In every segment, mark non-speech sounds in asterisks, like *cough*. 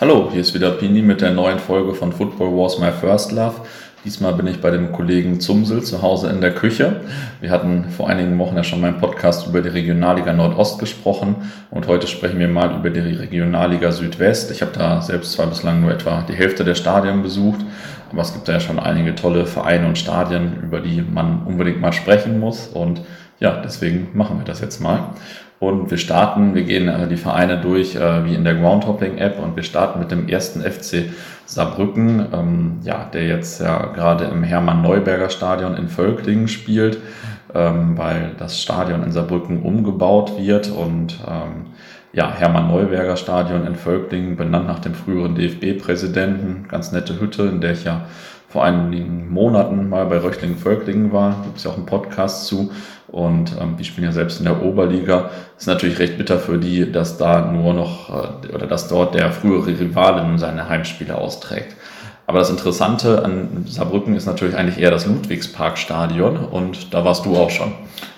Hallo, hier ist wieder Pini mit der neuen Folge von Football Wars My First Love. Diesmal bin ich bei dem Kollegen Zumsel zu Hause in der Küche. Wir hatten vor einigen Wochen ja schon meinen Podcast über die Regionalliga Nordost gesprochen und heute sprechen wir mal über die Regionalliga Südwest. Ich habe da selbst zwar bislang nur etwa die Hälfte der Stadien besucht, aber es gibt da ja schon einige tolle Vereine und Stadien, über die man unbedingt mal sprechen muss und ja, deswegen machen wir das jetzt mal. Und wir starten, wir gehen äh, die Vereine durch äh, wie in der Groundhopping-App und wir starten mit dem ersten FC Saarbrücken, ähm, ja, der jetzt ja gerade im Hermann-Neuberger Stadion in Völklingen spielt, ähm, weil das Stadion in Saarbrücken umgebaut wird und ähm, ja, Hermann-Neuberger Stadion in Völklingen, benannt nach dem früheren DFB-Präsidenten, ganz nette Hütte, in der ich ja vor einigen Monaten mal bei Röchlingen-Völklingen war. Gibt es ja auch einen Podcast zu. Und ähm, die spielen ja selbst in der Oberliga. Ist natürlich recht bitter für die, dass da nur noch äh, oder dass dort der frühere Rivale seine Heimspiele austrägt. Aber das Interessante an Saarbrücken ist natürlich eigentlich eher das Ludwigsparkstadion und da warst du auch schon.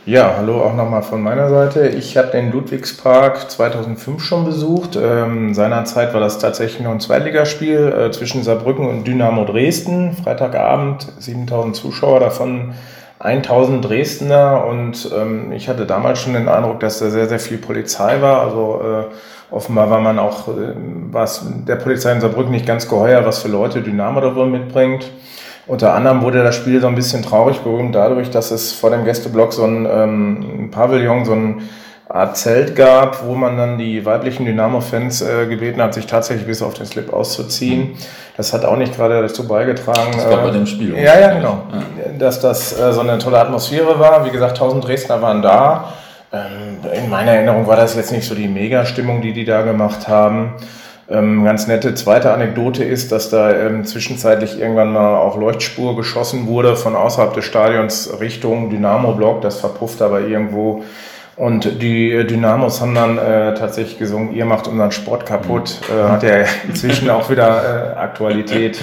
Ja, hallo auch nochmal von meiner Seite. Ich habe den Ludwigspark 2005 schon besucht. Ähm, seinerzeit war das tatsächlich noch ein Zweitligaspiel äh, zwischen Saarbrücken und Dynamo Dresden. Freitagabend 7000 Zuschauer, davon 1000 Dresdner und ähm, ich hatte damals schon den Eindruck, dass da sehr, sehr viel Polizei war. Also äh, offenbar war man auch, äh, was der Polizei in Saarbrücken nicht ganz geheuer, was für Leute Dynamo da wohl mitbringt. Unter anderem wurde das Spiel so ein bisschen traurig berühmt dadurch, dass es vor dem Gästeblock so ein ähm, Pavillon, so ein Art Zelt gab, wo man dann die weiblichen Dynamo-Fans äh, gebeten hat, sich tatsächlich bis auf den Slip auszuziehen. Das hat auch nicht gerade dazu beigetragen. Das war äh, bei dem Spiel. Ja, ja, genau. Ja. Dass das äh, so eine tolle Atmosphäre war. Wie gesagt, 1000 Dresdner waren da. Ähm, in meiner Erinnerung war das jetzt nicht so die Mega-Stimmung, die die da gemacht haben. Ähm, ganz nette zweite Anekdote ist, dass da ähm, zwischenzeitlich irgendwann mal auch Leuchtspur geschossen wurde von außerhalb des Stadions Richtung Dynamo-Block. Das verpufft aber irgendwo und die Dynamos haben dann äh, tatsächlich gesungen, ihr macht unseren Sport kaputt. Mhm. Äh, hat ja inzwischen auch wieder äh, Aktualität.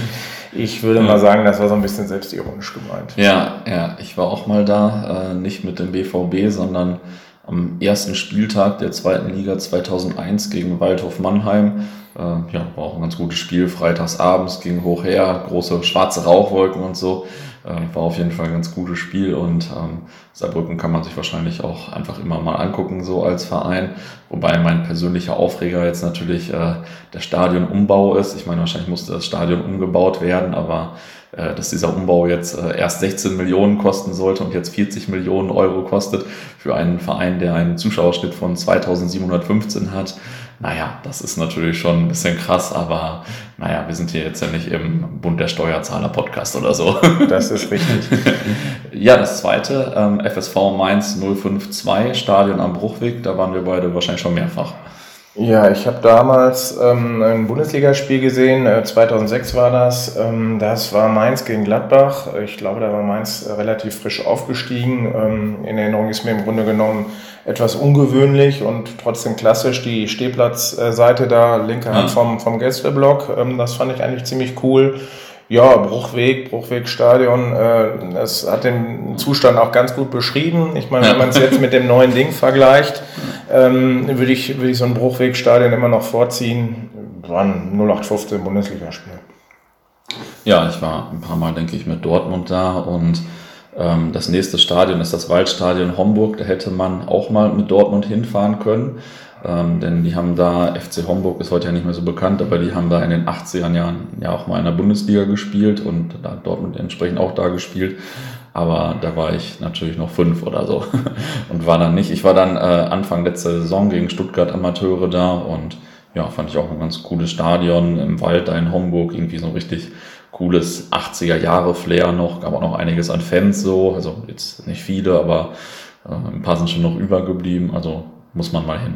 Ich würde mal sagen, das war so ein bisschen selbstironisch gemeint. Ja, ja, ich war auch mal da, äh, nicht mit dem BVB, sondern am ersten Spieltag der zweiten Liga 2001 gegen Waldhof Mannheim. Äh, ja, war auch ein ganz gutes Spiel. Freitags abends ging hoch her, große schwarze Rauchwolken und so. Äh, war auf jeden Fall ein ganz gutes Spiel und ähm, Saarbrücken kann man sich wahrscheinlich auch einfach immer mal angucken, so als Verein. Wobei mein persönlicher Aufreger jetzt natürlich äh, der Stadionumbau ist. Ich meine, wahrscheinlich musste das Stadion umgebaut werden, aber dass dieser Umbau jetzt äh, erst 16 Millionen kosten sollte und jetzt 40 Millionen Euro kostet für einen Verein, der einen Zuschauerschnitt von 2715 hat, naja, das ist natürlich schon ein bisschen krass, aber naja, wir sind hier jetzt ja nicht im Bund der Steuerzahler Podcast oder so. *laughs* Das ist richtig. *laughs* ja, das zweite, ähm, FSV Mainz 052, Stadion am Bruchweg, da waren wir beide wahrscheinlich schon mehrfach. Ja, ich habe damals ähm, ein Bundesligaspiel gesehen, äh, 2006 war das. Ähm, das war Mainz gegen Gladbach. Ich glaube, da war Mainz äh, relativ frisch aufgestiegen. Ähm, in Erinnerung ist mir im Grunde genommen etwas ungewöhnlich und trotzdem klassisch die Stehplatzseite da, linke Hand vom, vom Gästeblock. Ähm, das fand ich eigentlich ziemlich cool. Ja, Bruchweg, Bruchwegstadion, äh, das hat den Zustand auch ganz gut beschrieben. Ich meine, wenn man es jetzt mit dem neuen Ding vergleicht, ähm, würde ich, würde ich so ein Bruchwegstadion immer noch vorziehen. War ein 0815 Bundesligaspiel. Ja, ich war ein paar Mal, denke ich, mit Dortmund da und ähm, das nächste Stadion ist das Waldstadion Homburg. Da hätte man auch mal mit Dortmund hinfahren können. Ähm, denn die haben da, FC Homburg ist heute ja nicht mehr so bekannt, aber die haben da in den 80er Jahren ja auch mal in der Bundesliga gespielt und da Dortmund entsprechend auch da gespielt. Aber da war ich natürlich noch fünf oder so *laughs* und war dann nicht. Ich war dann äh, Anfang letzter Saison gegen Stuttgart Amateure da und ja, fand ich auch ein ganz cooles Stadion im Wald da in Homburg, irgendwie so richtig cooles 80er Jahre Flair noch, gab auch noch einiges an Fans so, also jetzt nicht viele, aber äh, ein paar sind schon noch übergeblieben, also muss man mal hin.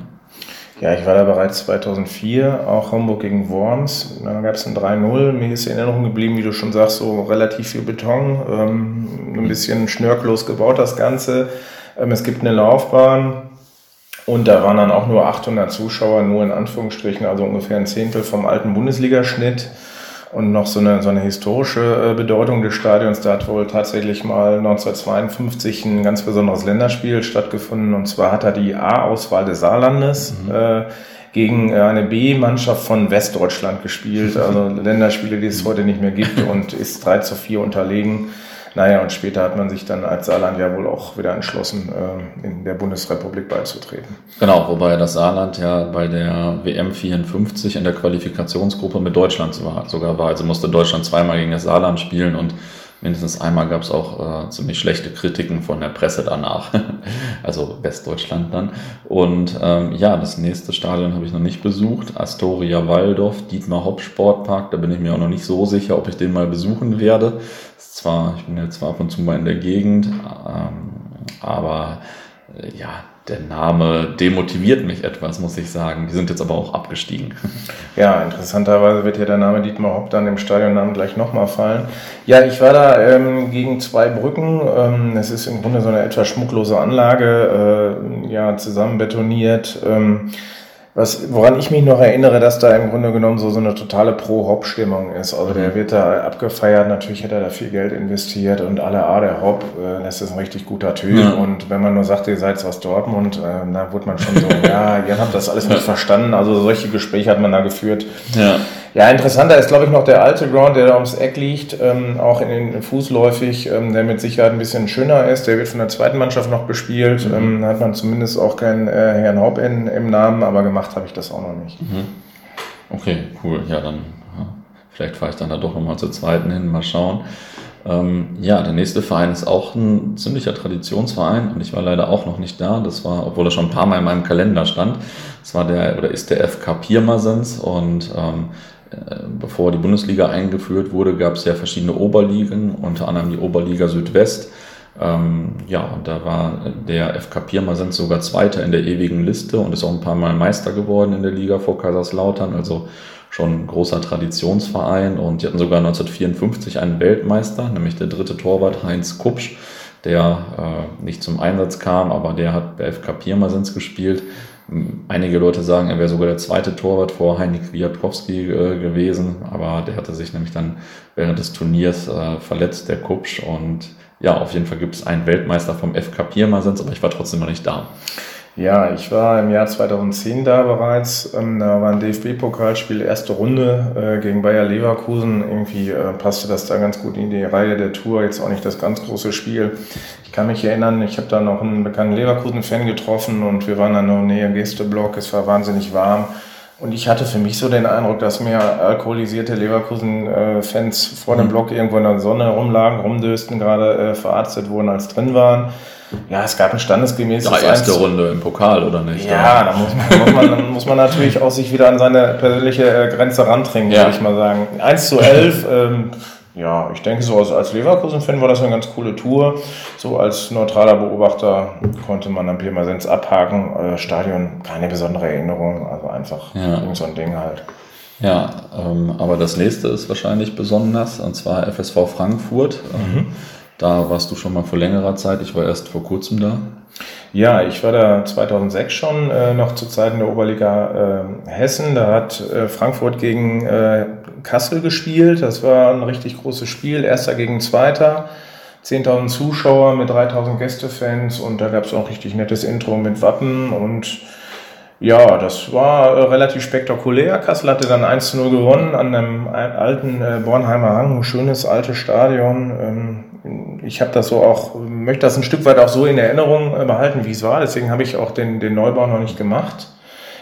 Ja, ich war da bereits 2004, auch Homburg gegen Worms. Dann gab es ein 3-0. Mir ist in Erinnerung geblieben, wie du schon sagst, so relativ viel Beton, ähm, ein bisschen schnörklos gebaut das Ganze. Ähm, es gibt eine Laufbahn und da waren dann auch nur 800 Zuschauer, nur in Anführungsstrichen, also ungefähr ein Zehntel vom alten Bundesligaschnitt. Und noch so eine, so eine historische äh, Bedeutung des Stadions. Da hat wohl tatsächlich mal 1952 ein ganz besonderes Länderspiel stattgefunden. Und zwar hat er die A-Auswahl des Saarlandes mhm. äh, gegen äh, eine B-Mannschaft von Westdeutschland gespielt, also Länderspiele, die es heute nicht mehr gibt und ist 3 zu 4 unterlegen. Naja, und später hat man sich dann als Saarland ja wohl auch wieder entschlossen, äh, in der Bundesrepublik beizutreten. Genau, wobei das Saarland ja bei der WM 54 in der Qualifikationsgruppe mit Deutschland sogar war. Also musste Deutschland zweimal gegen das Saarland spielen und mindestens einmal gab es auch äh, ziemlich schlechte Kritiken von der Presse danach. *laughs* also Westdeutschland dann. Und ähm, ja, das nächste Stadion habe ich noch nicht besucht. Astoria Waldorf, Dietmar Hopp Sportpark. Da bin ich mir auch noch nicht so sicher, ob ich den mal besuchen werde. Zwar, ich bin jetzt zwar ab und zu mal in der Gegend, ähm, aber ja, der Name demotiviert mich etwas, muss ich sagen. Die sind jetzt aber auch abgestiegen. *laughs* Ja, interessanterweise wird ja der Name Dietmar Hopp dann im Stadionnamen gleich nochmal fallen. Ja, ich war da ähm, gegen zwei Brücken. Ähm, es ist im Grunde so eine etwas schmucklose Anlage, äh, ja, zusammen betoniert. Ähm, was, woran ich mich noch erinnere, dass da im Grunde genommen so, so eine totale Pro-Hop-Stimmung ist. Also der mhm. wird da abgefeiert, natürlich hat er da viel Geld investiert und alle, ah, der Hop, äh, das ist ein richtig guter Typ. Ja. Und wenn man nur sagt, ihr seid aus Dortmund, äh, da wurde man schon so, *laughs* ja, ihr habt das alles nicht verstanden. Also solche Gespräche hat man da geführt. Ja. Ja, interessanter ist, glaube ich, noch der alte Ground, der da ums Eck liegt, ähm, auch in den Fußläufig, ähm, der mit Sicherheit ein bisschen schöner ist. Der wird von der zweiten Mannschaft noch bespielt. Mhm. Ähm, hat man zumindest auch keinen äh, Herrn Haupt in, im Namen, aber gemacht habe ich das auch noch nicht. Mhm. Okay, cool. Ja, dann ja, vielleicht fahre ich dann da doch nochmal zur zweiten hin, mal schauen. Ähm, ja, der nächste Verein ist auch ein ziemlicher Traditionsverein und ich war leider auch noch nicht da. Das war, obwohl er schon ein paar Mal in meinem Kalender stand. Das war der oder ist der FK Pirmasens und ähm, äh, bevor die Bundesliga eingeführt wurde, gab es ja verschiedene Oberligen, unter anderem die Oberliga Südwest. Ähm, ja, und da war der FK Pirmasens sogar Zweiter in der ewigen Liste und ist auch ein paar Mal Meister geworden in der Liga vor Kaiserslautern, also schon ein großer Traditionsverein. Und die hatten sogar 1954 einen Weltmeister, nämlich der dritte Torwart Heinz Kupsch, der äh, nicht zum Einsatz kam, aber der hat bei FK Pirmasens gespielt. Einige Leute sagen, er wäre sogar der zweite Torwart vor Heinik Kwiatkowski äh, gewesen, aber der hatte sich nämlich dann während des Turniers äh, verletzt, der Kupsch. Und ja, auf jeden Fall gibt es einen Weltmeister vom FK Pirmasens, aber ich war trotzdem noch nicht da. Ja, ich war im Jahr 2010 da bereits. Ähm, da war ein DFB-Pokalspiel, erste Runde äh, gegen Bayer Leverkusen. Irgendwie äh, passte das da ganz gut in die Reihe der Tour. Jetzt auch nicht das ganz große Spiel. Ich kann mich erinnern, ich habe da noch einen bekannten Leverkusen-Fan getroffen und wir waren dann noch näher Gästeblock. Es war wahnsinnig warm. Und ich hatte für mich so den Eindruck, dass mehr alkoholisierte Leverkusen-Fans vor dem mhm. Block irgendwo in der Sonne rumlagen, rumdösten, gerade äh, verarztet wurden, als drin waren. Ja, es gab ein standesgemäßes. Ja, erste Runde im Pokal, oder nicht? Ja, da muss man, muss man, muss man natürlich auch sich wieder an seine persönliche äh, Grenze rantrinken, ja. würde ich mal sagen. 1 zu 11, ähm, ja, ich denke so als, als Leverkusen-Fan war das eine ganz coole Tour. So als neutraler Beobachter konnte man am Pirmasens abhaken. Äh, Stadion, keine besondere Erinnerung, also einfach ja. irgend so ein Ding halt. Ja, ähm, aber das nächste ist wahrscheinlich besonders, und zwar FSV Frankfurt. Ähm, mhm. Da warst du schon mal vor längerer Zeit, ich war erst vor kurzem da. Ja, ich war da 2006 schon, äh, noch zu Zeiten der Oberliga äh, Hessen. Da hat äh, Frankfurt gegen äh, Kassel gespielt. Das war ein richtig großes Spiel, erster gegen zweiter. 10.000 Zuschauer mit 3.000 Gästefans und da gab es auch richtig nettes Intro mit Wappen und ja, das war äh, relativ spektakulär. Kassel hatte dann 1 zu 0 gewonnen an einem alten äh, Bornheimer Hang, ein schönes altes Stadion. Ähm, ich habe das so auch, möchte das ein Stück weit auch so in Erinnerung äh, behalten, wie es war. Deswegen habe ich auch den, den Neubau noch nicht gemacht.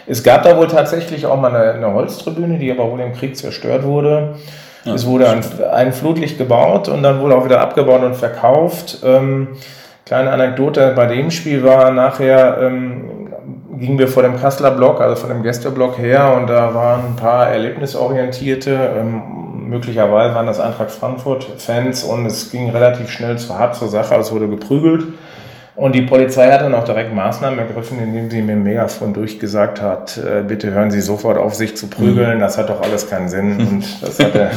Es gab da wohl tatsächlich auch mal eine, eine Holztribüne, die aber wohl im Krieg zerstört wurde. Ja, es wurde ein, ein, Flutlicht gebaut und dann wohl auch wieder abgebaut und verkauft. Ähm, kleine Anekdote bei dem Spiel war nachher, ähm, gingen wir vor dem Kasseler Block, also von dem Gästeblock her und da waren ein paar erlebnisorientierte, ähm, möglicherweise waren das Eintracht Frankfurt-Fans und es ging relativ schnell zu hart zur Sache, also es wurde geprügelt. Und die Polizei hat dann auch direkt Maßnahmen ergriffen, indem sie mir Megafon durchgesagt hat, äh, bitte hören Sie sofort auf, sich zu prügeln, das hat doch alles keinen Sinn. *laughs* Und das hatte,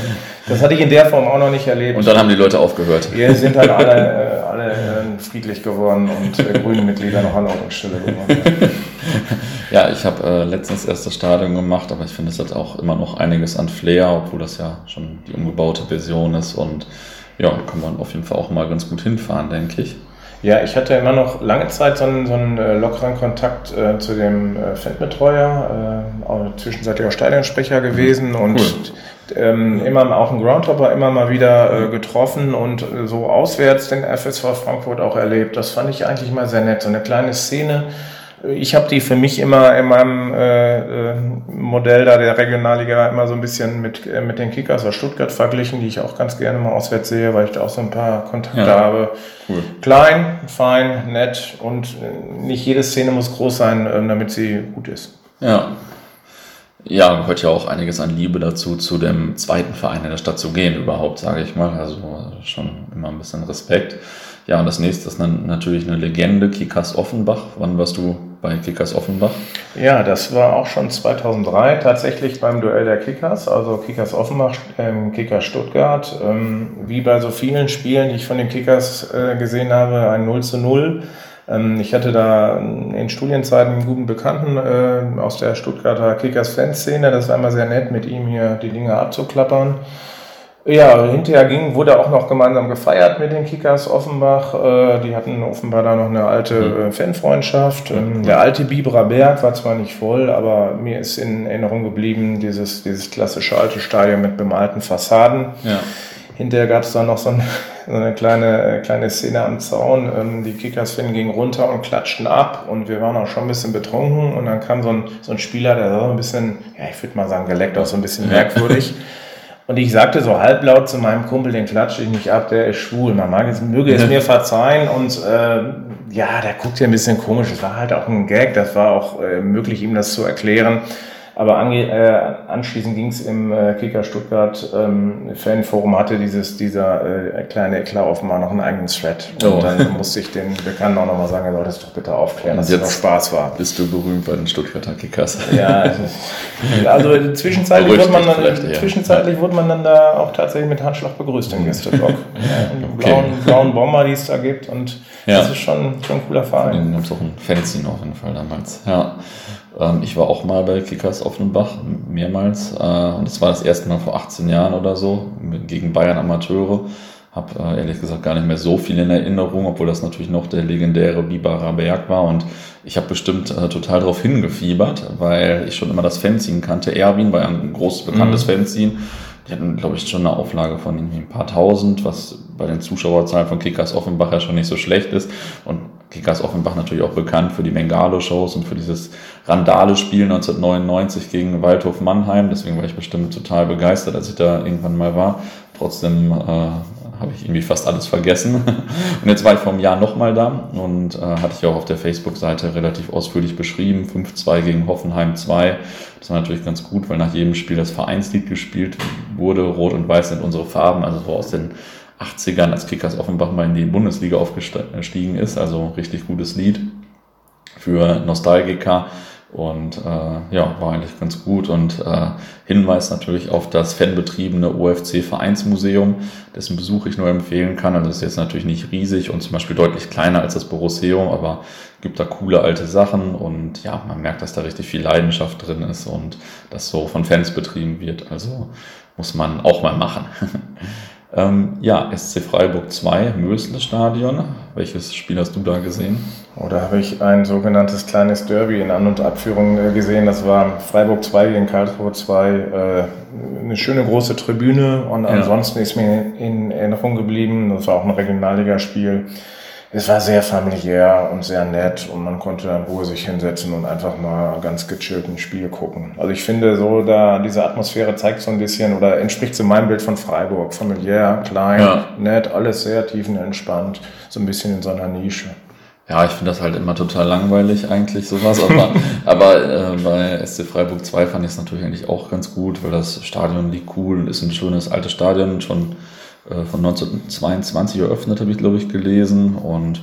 das hatte ich in der Form auch noch nicht erlebt. Und dann haben die Leute aufgehört. Wir sind halt alle, *laughs* äh, alle äh, friedlich geworden und äh, grünen Mitglieder noch an Ort und Stelle geworden. *laughs* ja, ich habe äh, letztens erst das Stadion gemacht, aber ich finde, es hat auch immer noch einiges an Flair, obwohl das ja schon die umgebaute Version ist und ja, kann man auf jeden Fall auch mal ganz gut hinfahren, denke ich. Ja, ich hatte immer noch lange Zeit so einen, so einen äh, lockeren Kontakt äh, zu dem äh, Fanbetreuer, äh, auch Stadionsprecher gewesen mhm. und cool. ähm, immer auch einen Groundhopper immer mal wieder äh, getroffen und äh, so auswärts den FSV Frankfurt auch erlebt. Das fand ich eigentlich mal sehr nett. So eine kleine Szene ich habe die für mich immer in meinem äh, äh, Modell da der Regionalliga immer so ein bisschen mit, äh, mit den Kickers aus Stuttgart verglichen, die ich auch ganz gerne mal auswärts sehe, weil ich da auch so ein paar Kontakte ja. habe. Cool. Klein, fein, nett und äh, nicht jede Szene muss groß sein, äh, damit sie gut ist. Ja. Ja, gehört ja auch einiges an Liebe dazu, zu dem zweiten Verein in der Stadt zu gehen, überhaupt, sage ich mal. Also schon immer ein bisschen Respekt. Ja, und das nächste ist natürlich eine Legende, Kickers Offenbach. Wann warst du bei Kickers Offenbach? Ja, das war auch schon 2003 tatsächlich beim Duell der Kickers, also Kickers Offenbach, ähm, Kickers Stuttgart. Ähm, wie bei so vielen Spielen, die ich von den Kickers äh, gesehen habe, ein 0 zu 0. Ähm, ich hatte da in Studienzeiten einen guten Bekannten äh, aus der Stuttgarter Kickers-Fanszene. Das war immer sehr nett, mit ihm hier die Dinge abzuklappern. Ja, hinterher ging, wurde auch noch gemeinsam gefeiert mit den Kickers Offenbach. Äh, die hatten offenbar da noch eine alte mhm. äh, Fanfreundschaft. Ähm, der alte Biberer Berg war zwar nicht voll, aber mir ist in Erinnerung geblieben, dieses, dieses klassische alte Stadion mit bemalten Fassaden. Ja. Hinterher gab es dann noch so, ein, *laughs* so, eine kleine, äh, kleine Szene am Zaun. Ähm, die Kickers-Fan gingen runter und klatschten ab und wir waren auch schon ein bisschen betrunken und dann kam so ein, so ein Spieler, der sah so ein bisschen, ja, ich würde mal sagen, geleckt auch so ein bisschen merkwürdig. *laughs* Und ich sagte so halblaut zu meinem Kumpel, den klatsche ich nicht ab, der ist schwul. Man mag es, möge es mir verzeihen. Und äh, ja, der guckt ja ein bisschen komisch. Es war halt auch ein Gag, das war auch äh, möglich, ihm das zu erklären. Aber ange, äh, anschließend ging es im äh, Kicker Stuttgart ähm, Fanforum, hatte dieses, dieser äh, kleine Eklat offenbar noch einen eigenen Thread. Und oh. dann musste ich den Bekannten auch nochmal sagen, er sollte es doch bitte aufklären, dass es noch Spaß war. Bist du berühmt bei den Stuttgarter Kickers? Ja, *laughs* also zwischenzeitlich, wurde man, dann, zwischenzeitlich wurde man dann da auch tatsächlich mit Handschlag begrüßt im Gästeblock. *laughs* ja, und okay. blauen, blauen Bomber, die es da gibt und ja. das ist schon, schon ein cooler Verein. Den auch ein Fanzine auf jeden Fall damals. Ja. Ähm, ich war auch mal bei Kickers Offenbach, mehrmals. Äh, und das war das erste Mal vor 18 Jahren oder so, gegen Bayern Amateure. Hab äh, ehrlich gesagt gar nicht mehr so viel in Erinnerung, obwohl das natürlich noch der legendäre Biberer Berg war. Und ich habe bestimmt äh, total darauf hingefiebert, weil ich schon immer das Fanzine kannte. Erwin war ja ein großes bekanntes mhm. Fanzine. Die hatten, glaube ich, schon eine Auflage von ein paar tausend, was bei den Zuschauerzahlen von Kickers Offenbach ja schon nicht so schlecht ist. Und Kickers Offenbach natürlich auch bekannt für die Mengalo-Shows und für dieses Randale-Spiel 1999 gegen Waldhof Mannheim. Deswegen war ich bestimmt total begeistert, als ich da irgendwann mal war. Trotzdem äh, habe ich irgendwie fast alles vergessen. *laughs* Und jetzt war ich vor einem Jahr nochmal da und äh, hatte ich auch auf der Facebook-Seite relativ ausführlich beschrieben. 5-2 gegen Hoffenheim 2. Das war natürlich ganz gut, weil nach jedem Spiel das Vereinslied gespielt wurde. Rot und Weiß sind unsere Farben, also so aus den 80ern, als Kickers Offenbach mal in die Bundesliga aufgestiegen ist. Also richtig gutes Lied für Nostalgiker. Und äh, ja, war eigentlich ganz gut. Und äh, Hinweis natürlich auf das fanbetriebene OFC-Vereinsmuseum, dessen Besuch ich nur empfehlen kann. Also ist jetzt natürlich nicht riesig und zum Beispiel deutlich kleiner als das Borosseum, aber gibt da coole alte Sachen und ja, man merkt, dass da richtig viel Leidenschaft drin ist und das so von Fans betrieben wird. Also muss man auch mal machen. *laughs* Ähm, ja, SC Freiburg 2, Mösle Stadion. Welches Spiel hast du da gesehen? Oh, da habe ich ein sogenanntes kleines Derby in An- und Abführung äh, gesehen. Das war Freiburg 2 gegen Karlsruhe 2. Äh, eine schöne große Tribüne und ja. ansonsten ist mir in Erinnerung geblieben, das war auch ein Regionalligaspiel. Es war sehr familiär und sehr nett und man konnte in Ruhe sich hinsetzen und einfach mal ganz gechillt ein Spiel gucken. Also ich finde so, da diese Atmosphäre zeigt so ein bisschen oder entspricht so meinem Bild von Freiburg. Familiär, klein, ja. nett, alles sehr tiefenentspannt, so ein bisschen in so einer Nische. Ja, ich finde das halt immer total langweilig eigentlich sowas, aber, *laughs* aber äh, bei SC Freiburg 2 fand ich es natürlich eigentlich auch ganz gut, weil das Stadion liegt cool und ist ein schönes altes Stadion, schon von 1922 eröffnet, habe ich glaube ich gelesen. Und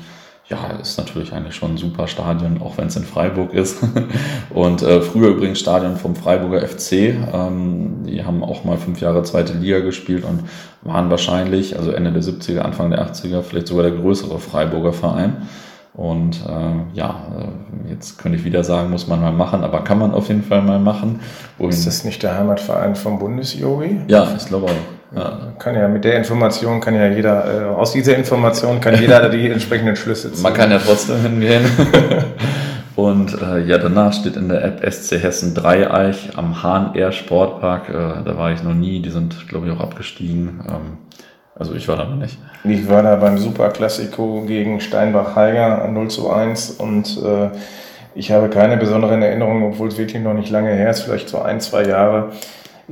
ja, ist natürlich eigentlich schon ein super Stadion, auch wenn es in Freiburg ist. *laughs* und äh, früher übrigens Stadion vom Freiburger FC. Ähm, die haben auch mal fünf Jahre zweite Liga gespielt und waren wahrscheinlich, also Ende der 70er, Anfang der 80er, vielleicht sogar der größere Freiburger Verein. Und äh, ja, äh, jetzt könnte ich wieder sagen, muss man mal machen, aber kann man auf jeden Fall mal machen. Und ist das nicht der Heimatverein vom Bundesjogi? Ja, ich glaube auch. Ja. Kann ja mit der Information kann ja jeder, äh, aus dieser Information kann jeder *laughs* die entsprechenden Schlüsse ziehen. Man kann ja trotzdem hingehen. *laughs* Und äh, ja, danach steht in der App SC Hessen Dreieich am Hahn Air Sportpark. Äh, da war ich noch nie, die sind, glaube ich, auch abgestiegen. Ähm, also ich war da noch nicht. Ich war da beim Superklassiko gegen Steinbach-Heiger 0 zu 1 und äh, ich habe keine besonderen Erinnerungen, obwohl es wirklich noch nicht lange her ist, vielleicht so ein, zwei Jahre.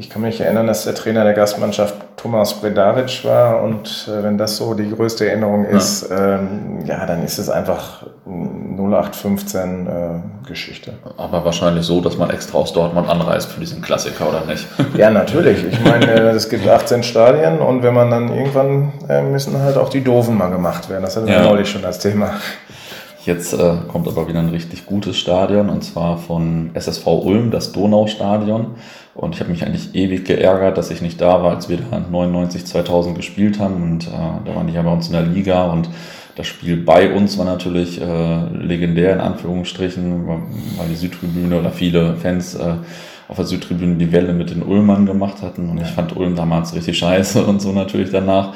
Ich kann mich erinnern, dass der Trainer der Gastmannschaft Thomas Bredaric war und äh, wenn das so die größte Erinnerung ist, ja, ähm, ja dann ist es einfach 0815 äh, Geschichte. Aber wahrscheinlich so, dass man extra aus Dortmund anreist für diesen Klassiker, oder nicht? *laughs* Ja, natürlich. Ich meine, äh, es gibt 18 Stadien und wenn man dann irgendwann äh, müssen halt auch die Doofen mal gemacht werden. Das hatten wir ja. neulich schon das Thema. Jetzt äh, kommt aber wieder ein richtig gutes Stadion und zwar von SSV Ulm, das Donaustadion. Und ich habe mich eigentlich ewig geärgert, dass ich nicht da war, als wir da 99, 2000 gespielt haben. Und äh, da waren die ja bei uns in der Liga und das Spiel bei uns war natürlich äh, legendär in Anführungsstrichen, weil die Südtribüne oder viele Fans äh, auf der Südtribüne die Welle mit den Ulmern gemacht hatten. Und ich fand Ulm damals richtig scheiße *laughs* und so natürlich danach.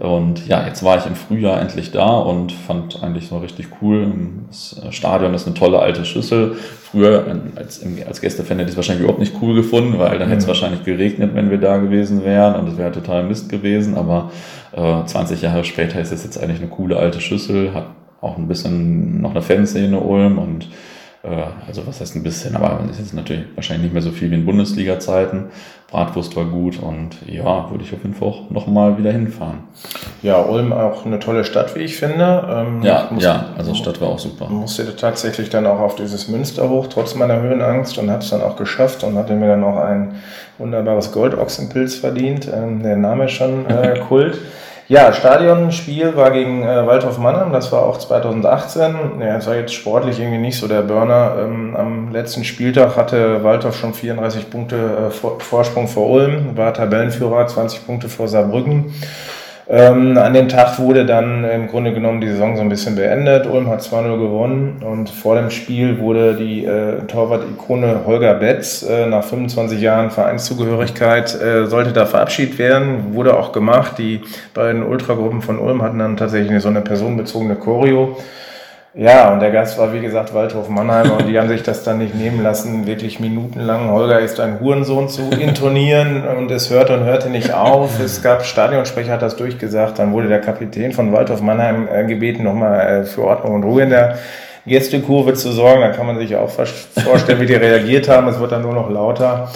Und ja, jetzt war ich im Frühjahr endlich da und fand eigentlich so richtig cool. Das Stadion ist eine tolle alte Schüssel. Früher als, als Gästefan hätte ich es wahrscheinlich überhaupt nicht cool gefunden, weil dann hätte es mhm. wahrscheinlich geregnet, wenn wir da gewesen wären und es wäre total Mist gewesen. Aber äh, 20 Jahre später ist es jetzt eigentlich eine coole alte Schüssel, hat auch ein bisschen noch eine Fanszene Ulm und also was heißt ein bisschen, aber es ist natürlich wahrscheinlich nicht mehr so viel wie in Bundesliga-Zeiten. Bratwurst war gut und ja, würde ich auf jeden Fall auch nochmal wieder hinfahren. Ja, Ulm auch eine tolle Stadt, wie ich finde. Ähm, ja, musste, ja, also Stadt war auch super. Musste tatsächlich dann auch auf dieses Münster hoch, trotz meiner Höhenangst und habe es dann auch geschafft und hatte mir dann noch ein wunderbares Goldochsenpilz verdient. Ähm, der Name ist schon äh, *laughs* Kult. Ja, Stadionspiel war gegen äh, Waldhof Mannheim, das war auch 2018. Ja, es war jetzt sportlich irgendwie nicht so der Burner. Ähm, am letzten Spieltag hatte Waldhof schon 34 Punkte äh, Vorsprung vor Ulm, war Tabellenführer, 20 Punkte vor Saarbrücken. Ähm, an dem Tag wurde dann im Grunde genommen die Saison so ein bisschen beendet. Ulm hat 2-0 gewonnen und vor dem Spiel wurde die äh, Torwart-Ikone Holger Betz äh, nach 25 Jahren Vereinszugehörigkeit äh, sollte da verabschiedet werden. Wurde auch gemacht. Die beiden Ultragruppen von Ulm hatten dann tatsächlich so eine personenbezogene Choreo. Ja, und der Gast war wie gesagt Waldhof Mannheim und die haben sich das dann nicht nehmen lassen, wirklich minutenlang Holger ist ein Hurensohn zu intonieren und es hörte und hörte nicht auf. Es gab Stadionsprecher, hat das durchgesagt, dann wurde der Kapitän von Waldhof Mannheim äh, gebeten, nochmal äh, für Ordnung und Ruhe in der Gästekurve zu sorgen. Da kann man sich auch vorstellen, wie die reagiert haben. Es wird dann nur noch lauter.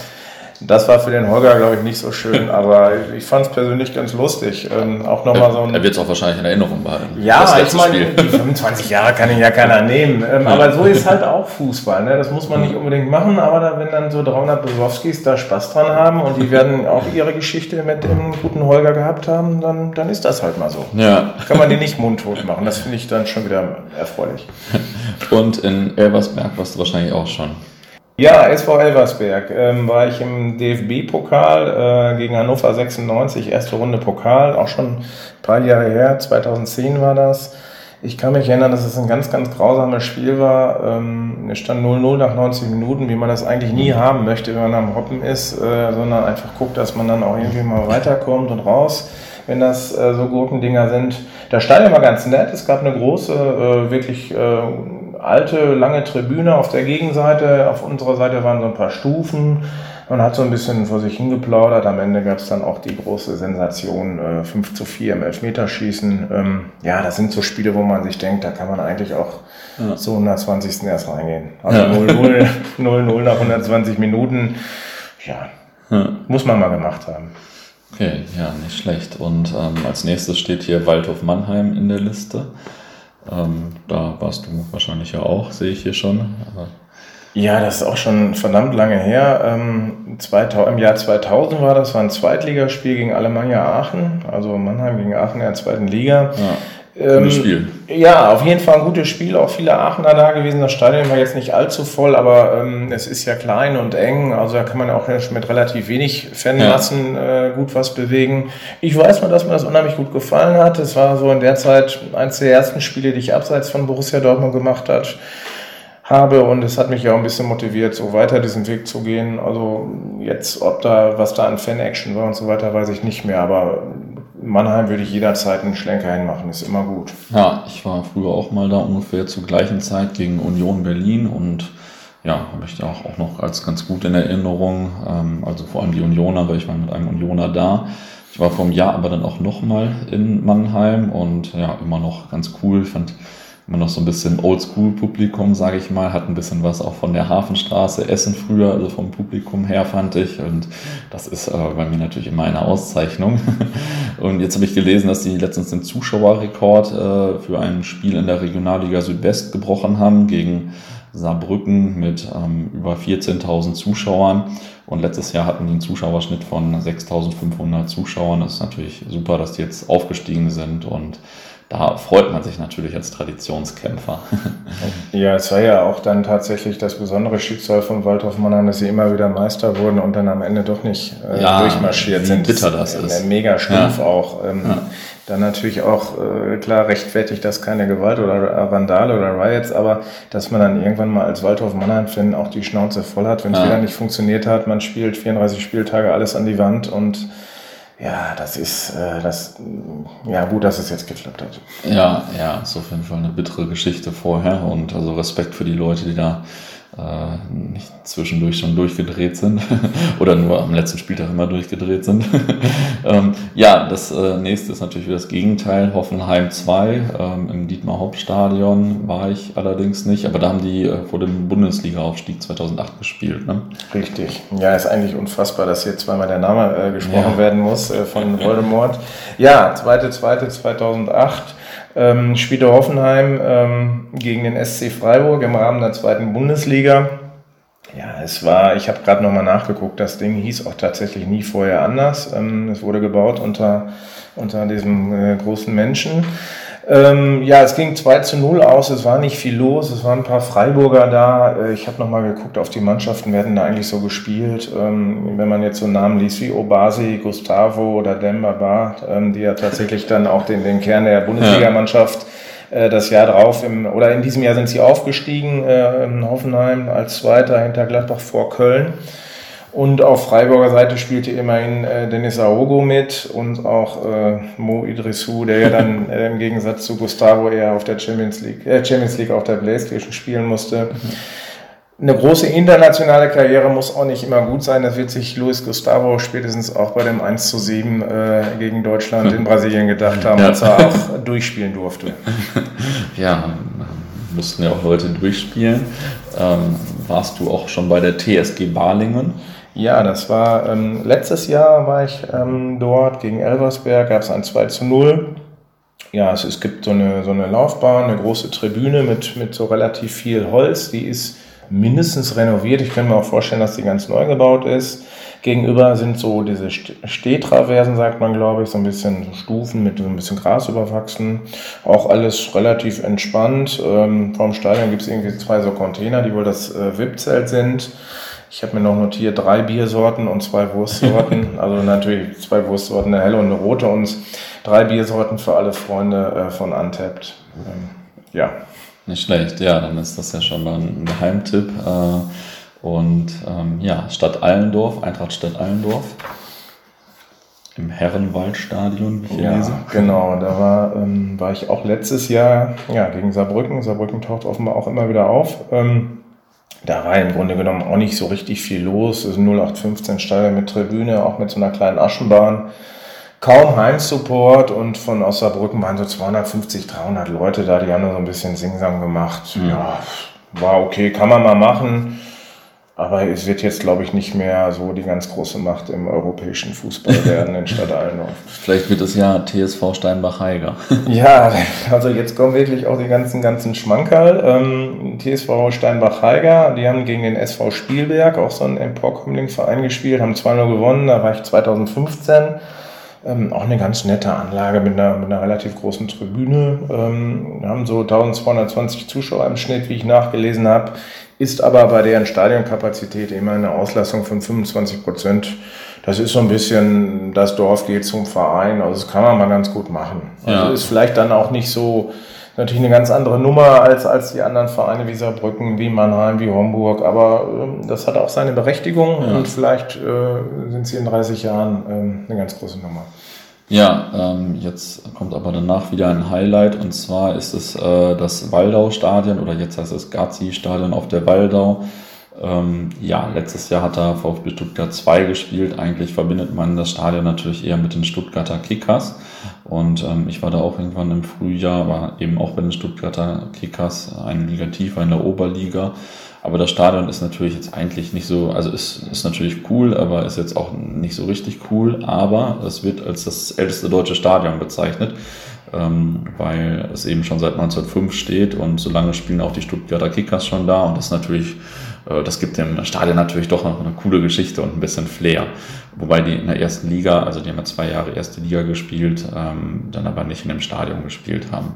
Das war für den Holger, glaube ich, nicht so schön, *laughs* aber ich fand es persönlich ganz lustig. Ähm, auch noch mal so ein er wird es auch wahrscheinlich in Erinnerung behalten. Ja, ich meine, die 25 Jahre kann ihn ja keiner nehmen. Ähm, ja. Aber so ist halt auch Fußball. Ne? Das muss man nicht unbedingt machen, aber da, wenn dann so 300 Besowskis da Spaß dran haben und die werden auch ihre Geschichte mit dem guten Holger gehabt haben, dann, dann ist das halt mal so. Ja. Kann man die nicht mundtot machen. Das finde ich dann schon wieder erfreulich. *laughs* Und in Elversberg warst du wahrscheinlich auch schon. Ja, SV Elversberg ähm, war ich im DFB-Pokal äh, gegen Hannover 96, erste Runde Pokal, auch schon ein paar Jahre her, 2010 war das. Ich kann mich erinnern, dass es ein ganz, ganz grausames Spiel war. Ähm, es stand 0-0 nach 90 Minuten, wie man das eigentlich nie haben möchte, wenn man am Hoppen ist, äh, sondern einfach guckt, dass man dann auch irgendwie mal weiterkommt und raus, wenn das äh, so Gurkendinger sind. Das Stadion war ganz nett, es gab eine große, äh, wirklich äh, alte, lange Tribüne auf der Gegenseite. Auf unserer Seite waren so ein paar Stufen. Man hat so ein bisschen vor sich hingeplaudert. Am Ende gab es dann auch die große Sensation äh, 5 zu 4 im Elfmeterschießen. Ähm, ja, das sind so Spiele, wo man sich denkt, da kann man eigentlich auch ja. zu 120. erst reingehen. Also 0-0 0-0 *laughs* nach 120 Minuten. Ja, ja, muss man mal gemacht haben. Okay, ja, nicht schlecht. Und ähm, als nächstes steht hier Waldhof Mannheim in der Liste. Ähm, da warst du wahrscheinlich ja auch, sehe ich hier schon. Ja, das ist auch schon verdammt lange her. Ähm, 2000, Im Jahr 2000 war das, war ein Zweitligaspiel gegen Alemannia Aachen, also Mannheim gegen Aachen in der zweiten Liga. Ja. Ähm, gutes Spiel. Ja, auf jeden Fall ein gutes Spiel. Auch viele Aachener da gewesen. Das Stadion war jetzt nicht allzu voll, aber ähm, es ist ja klein und eng. Also da kann man auch mit relativ wenig Fanmassen ja. äh, gut was bewegen. Ich weiß mal, dass mir das unheimlich gut gefallen hat. Es war so in der Zeit eines der ersten Spiele, die ich abseits von Borussia Dortmund gemacht hat habe und es hat mich ja auch ein bisschen motiviert, so weiter diesen Weg zu gehen. Also jetzt, ob da, was da an Fan-Action war und so weiter, weiß ich nicht mehr, aber Mannheim würde ich jederzeit einen Schlenker hinmachen, ist immer gut. Ja, ich war früher auch mal da ungefähr zur gleichen Zeit gegen Union Berlin und ja, habe ich da auch, noch als ganz gut in Erinnerung. Ähm, also vor allem die Unioner, weil ich war mit einem Unioner da. Ich war vor einem Jahr aber dann auch nochmal in Mannheim und ja, immer noch ganz cool. Fand immer noch so ein bisschen Oldschool-Publikum, sage ich mal, hat ein bisschen was auch von der Hafenstraße Essen früher, also vom Publikum her fand ich und das ist äh, bei mir natürlich immer eine Auszeichnung. *laughs* Und jetzt habe ich gelesen, dass die letztens den Zuschauerrekord äh, für ein Spiel in der Regionalliga Südwest gebrochen haben gegen Saarbrücken mit ähm, über 14.000 Zuschauern. Und letztes Jahr hatten die einen Zuschauerschnitt von 6.500 Zuschauern. Das ist natürlich super, dass die jetzt aufgestiegen sind und da freut man sich natürlich als Traditionskämpfer. *laughs* ja, es war ja auch dann tatsächlich das besondere Schicksal von Waldhof Mannheim, dass sie immer wieder Meister wurden und dann am Ende doch nicht äh, ja, durchmarschiert sind. Wie bitter das ist. Mega stumpf ja. auch. Ähm, ja. Dann natürlich auch äh, klar rechtfertigt das keine Gewalt oder Vandale oder Riots, aber dass man dann irgendwann mal als Waldhof Mannheim-Fan auch die Schnauze voll hat, wenn es wieder nicht funktioniert hat. Man spielt 34 Spieltage alles an die Wand und ja, das ist äh, das ja gut, dass es jetzt geklappt hat. Ja, ja, ist auf jeden Fall eine bittere Geschichte vorher und also Respekt für die Leute, die da äh, nicht zwischendurch schon durchgedreht sind *laughs* oder nur am letzten Spieltag immer durchgedreht sind. *laughs* ähm, ja, das äh, nächste ist natürlich wieder das Gegenteil, Hoffenheim 2. Ähm, Im Dietmar Hauptstadion war ich allerdings nicht, aber da haben die äh, vor dem Bundesliga-Aufstieg 2008 gespielt. Ne? Richtig. Ja, ist eigentlich unfassbar, dass hier zweimal der Name äh, gesprochen ja. werden muss äh, von *laughs* Voldemort. Ja, zweite, zweite 2008 ähm, spielte Hoffenheim ähm, gegen den SC Freiburg im Rahmen der zweiten Bundesliga. Ja, es war, ich habe gerade nochmal nachgeguckt, das Ding hieß auch tatsächlich nie vorher anders. Ähm, es wurde gebaut unter, unter diesem äh, großen Menschen. Ähm, ja, es ging 2 zu 0 aus, es war nicht viel los, es waren ein paar Freiburger da. Äh, ich habe nochmal geguckt auf die Mannschaften, werden da eigentlich so gespielt. Ähm, wenn man jetzt so Namen liest wie Obasi, Gustavo oder Demba Bar, ähm, die ja tatsächlich dann auch den, den Kern der Bundesligamannschaft äh, das Jahr drauf, im, oder in diesem Jahr sind sie aufgestiegen äh, in Hoffenheim als Zweiter hinter Gladbach vor Köln. Und auf Freiburger Seite spielte immerhin äh, Dennis Aogo mit und auch äh, Mo Idrissou, der ja dann *laughs* äh, im Gegensatz zu Gustavo eher auf der Champions League, äh, Champions League auf der Playstation spielen musste. Eine große internationale Karriere muss auch nicht immer gut sein. Das wird sich Luis Gustavo spätestens auch bei dem 1 zu 7 äh, gegen Deutschland in Brasilien gedacht haben, ja. als er auch *laughs* durchspielen durfte. *laughs* Ja, mussten ja auch Leute durchspielen. Ähm, warst du auch schon bei der TSG Balingen? Ja, das war ähm, letztes Jahr war ich ähm, dort gegen Elversberg, gab es ein 2 zu 0. Ja, es, es gibt so eine, so eine Laufbahn, eine große Tribüne mit, mit so relativ viel Holz, die ist mindestens renoviert. Ich kann mir auch vorstellen, dass die ganz neu gebaut ist. Gegenüber sind so diese Stehtraversen, sagt man, glaube ich, so ein bisschen Stufen mit so ein bisschen Gras überwachsen. Auch alles relativ entspannt. Ähm, vorm Stadion gibt es irgendwie zwei so Container, die wohl das äh, VIP-Zelt sind. Ich habe mir noch notiert drei Biersorten und zwei Wurstsorten. *laughs* Also natürlich zwei Wurstsorten, eine helle und eine rote und drei Biersorten für alle Freunde äh, von Untapped. Ähm, ja. Nicht schlecht, ja, dann ist das ja schon mal ein Geheimtipp. Äh, und ähm, ja, Stadt Allendorf, Eintracht Stadt Allendorf. Im Herrenwaldstadion, wie ich ja, lese. Genau, da war, ähm, war ich auch letztes Jahr ja, gegen Saarbrücken. Saarbrücken taucht offenbar auch immer wieder auf. Ähm, da war im Grunde genommen auch nicht so richtig viel los. Es ist 0815 Stadion mit Tribüne, auch mit so einer kleinen Aschenbahn. Kaum Heimsupport und von Osnabrücken waren so 250, 300 Leute da, die haben nur so ein bisschen Singsam gemacht. Mhm. Ja, war okay, kann man mal machen. Aber es wird jetzt, glaube ich, nicht mehr so die ganz große Macht im europäischen Fußball werden in Stadt Allendorf. Vielleicht wird es ja TSV Steinbach-Heiger. *laughs* ja, also jetzt kommen wirklich auch die ganzen, ganzen Schmankerl. Ähm, TSV Steinbach-Heiger, die haben gegen den SV Spielberg, auch so ein Emporkömmling-Verein gespielt, haben 2-0 gewonnen, da war ich 2015. Ähm, auch eine ganz nette Anlage mit einer, mit einer relativ großen Tribüne. Ähm, haben so 1220 Zuschauer im Schnitt, wie ich nachgelesen habe ist aber bei deren Stadionkapazität immer eine Auslassung von 25 Prozent. Das ist so ein bisschen, das Dorf geht zum Verein, also das kann man mal ganz gut machen. Also ja. ist vielleicht dann auch nicht so, natürlich eine ganz andere Nummer als, als die anderen Vereine wie Saarbrücken, wie Mannheim, wie Homburg. Aber ähm, das hat auch seine Berechtigung ja. und vielleicht äh, sind sie in 30 Jahren ähm, eine ganz große Nummer. Ja, ähm, jetzt kommt aber danach wieder ein Highlight und zwar ist es äh, das Waldau-Stadion oder jetzt heißt es Gazi-Stadion auf der Waldau. Ähm, ja, letztes Jahr hat er VfB Stuttgart 2 gespielt. Eigentlich verbindet man das Stadion natürlich eher mit den Stuttgarter Kickers. Und ähm, ich war da auch irgendwann im Frühjahr, war eben auch bei den Stuttgarter Kickers, ein Liga tiefer in der Oberliga. Aber das Stadion ist natürlich jetzt eigentlich nicht so, also ist, ist natürlich cool, aber ist jetzt auch nicht so richtig cool. Aber es wird als das älteste deutsche Stadion bezeichnet, ähm, weil es eben schon seit 1905 steht und so lange spielen auch die Stuttgarter Kickers schon da und das ist natürlich, das gibt dem Stadion natürlich doch noch eine coole Geschichte und ein bisschen Flair. Wobei die in der ersten Liga, also die haben ja zwei Jahre erste Liga gespielt, ähm, dann aber nicht in dem Stadion gespielt haben.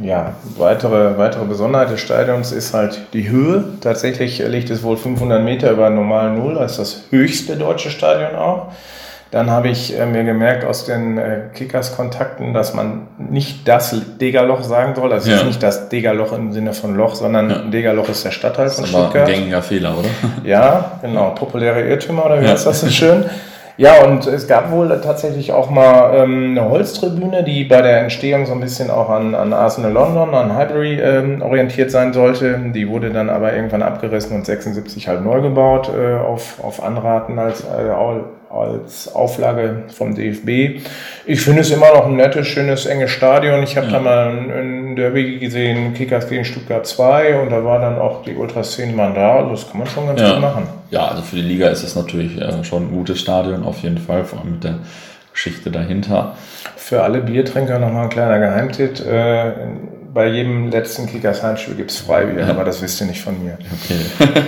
Ja, weitere, weitere Besonderheit des Stadions ist halt die Höhe. Tatsächlich liegt es wohl 500 Meter über normal Null, das ist das höchste deutsche Stadion auch. Dann habe ich äh, mir gemerkt aus den äh, Kickers-Kontakten, dass man nicht das Degerloch sagen soll. Das ja. ist nicht das Degerloch im Sinne von Loch, sondern ja. Degerloch ist der Stadtteil von Stuttgart. Das ist ein gängiger Fehler, oder? *laughs* Ja, genau. Populäre Irrtümer, oder wie ja. heißt das so schön? Ja, und es gab wohl tatsächlich auch mal ähm, eine Holztribüne, die bei der Entstehung so ein bisschen auch an, an Arsenal London, an Highbury ähm, orientiert sein sollte. Die wurde dann aber irgendwann abgerissen und 76 halt neu gebaut äh, auf, auf Anraten als, äh, als Auflage vom DFB. Ich finde es immer noch ein nettes, schönes, enges Stadion. Ich habe ja. da mal ein, Derby gesehen, Kickers gegen Stuttgart 2 und da war dann auch die Ultraszene mal da. Also das kann man schon ganz ja. gut machen. Ja, also für die Liga ist es natürlich äh, schon ein gutes Stadion auf jeden Fall, vor allem mit der Geschichte dahinter. Für alle Biertrinker nochmal ein kleiner Geheimtipp. Äh, bei jedem letzten Kickers Heimspiel gibt es Freibier, aber das wisst ihr nicht von mir. Okay. *laughs*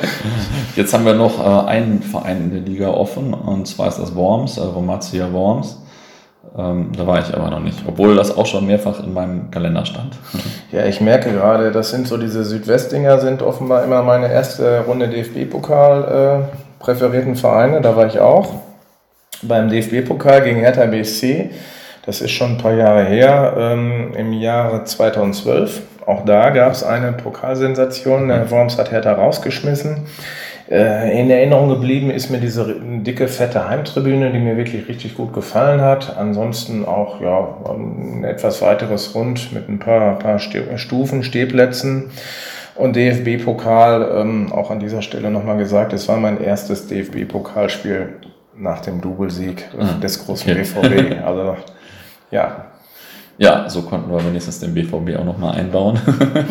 Jetzt haben wir noch äh, einen Verein in der Liga offen und zwar ist das Worms, äh, Romazia Worms. Ähm, da war ich aber noch nicht, obwohl das auch schon mehrfach in meinem Kalender stand. *laughs* Ja, ich merke gerade, das sind so diese Südwestdinger, sind offenbar immer meine erste Runde DFB-Pokal äh, präferierten Vereine, da war ich auch. Beim DFB-Pokal gegen Hertha BSC das ist schon ein paar Jahre her, ähm, im Jahre 2012. Auch da gab es eine Pokalsensation. Der Worms hat Hertha rausgeschmissen. Äh, in Erinnerung geblieben ist mir diese dicke, fette Heimtribüne, die mir wirklich richtig gut gefallen hat. Ansonsten auch ja, ein etwas weiteres Rund mit ein paar, paar Stufen, Stehplätzen. Und DFB-Pokal, ähm, auch an dieser Stelle nochmal gesagt, es war mein erstes DFB-Pokalspiel nach dem Doublesieg ah, des großen okay. BVB. *laughs* Also ja. Ja, so konnten wir wenigstens den BVB auch nochmal einbauen.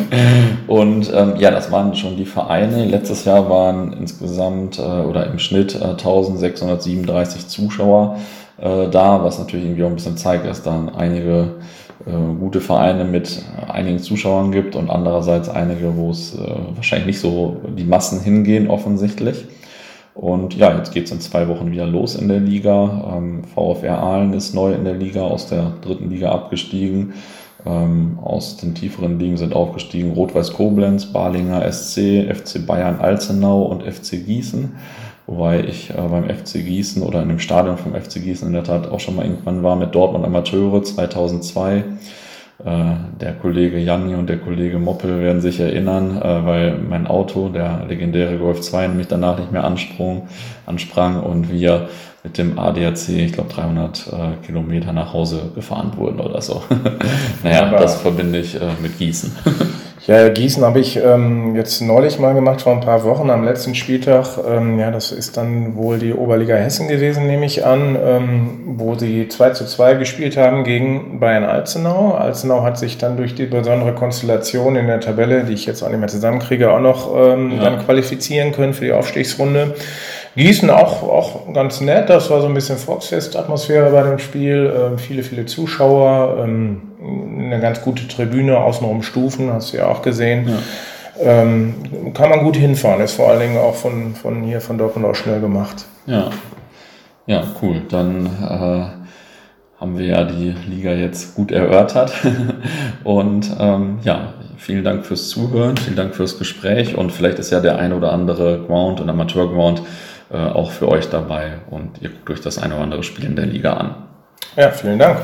*laughs* und ähm, ja, das waren schon die Vereine. Letztes Jahr waren insgesamt äh, oder im Schnitt äh, 1637 Zuschauer äh, da, was natürlich irgendwie auch ein bisschen zeigt, dass dann einige äh, gute Vereine mit einigen Zuschauern gibt und andererseits einige, wo es äh, wahrscheinlich nicht so die Massen hingehen offensichtlich. Und ja, jetzt geht es in zwei Wochen wieder los in der Liga. Ähm, VfR Aalen ist neu in der Liga, aus der dritten Liga abgestiegen. Ähm, aus den tieferen Ligen sind aufgestiegen Rot-Weiß Koblenz, Balinger SC, FC Bayern Alzenau und FC Gießen. Wobei ich äh, beim FC Gießen oder in dem Stadion vom FC Gießen in der Tat auch schon mal irgendwann war mit Dortmund Amateure 2002. Äh, der Kollege Janni und der Kollege Moppel werden sich erinnern, äh, weil mein Auto, der legendäre Golf 2, mich danach nicht mehr ansprung, ansprang und wir mit dem ADAC, ich glaube 300 äh, Kilometer nach Hause gefahren wurden oder so. *laughs* naja, das verbinde ich mit Gießen. *laughs* Ja, Gießen habe ich ähm, jetzt neulich mal gemacht, vor ein paar Wochen am letzten Spieltag. Ähm, ja, das ist dann wohl die Oberliga Hessen gewesen, nehme ich an, ähm, wo sie 2 zu 2 gespielt haben gegen Bayern Alzenau. Alzenau hat sich dann durch die besondere Konstellation in der Tabelle, die ich jetzt auch nicht mehr zusammenkriege, auch noch ähm, ja. dann qualifizieren können für die Aufstiegsrunde. Gießen auch, auch ganz nett, das war so ein bisschen Volksfest-Atmosphäre bei dem Spiel, ähm, viele, viele Zuschauer, ähm, eine ganz gute Tribüne, außenrum Stufen, hast du ja auch gesehen. Ja. Ähm, kann man gut hinfahren, ist vor allen Dingen auch von, von hier von Dortmund auch schnell gemacht. Ja, ja cool. Dann äh, haben wir ja die Liga jetzt gut erörtert. *laughs* und ähm, ja, vielen Dank fürs Zuhören, vielen Dank fürs Gespräch und vielleicht ist ja der ein oder andere Ground und Amateur Ground äh, auch für euch dabei und ihr guckt euch das eine oder andere Spiel in der Liga an. Ja, vielen Dank.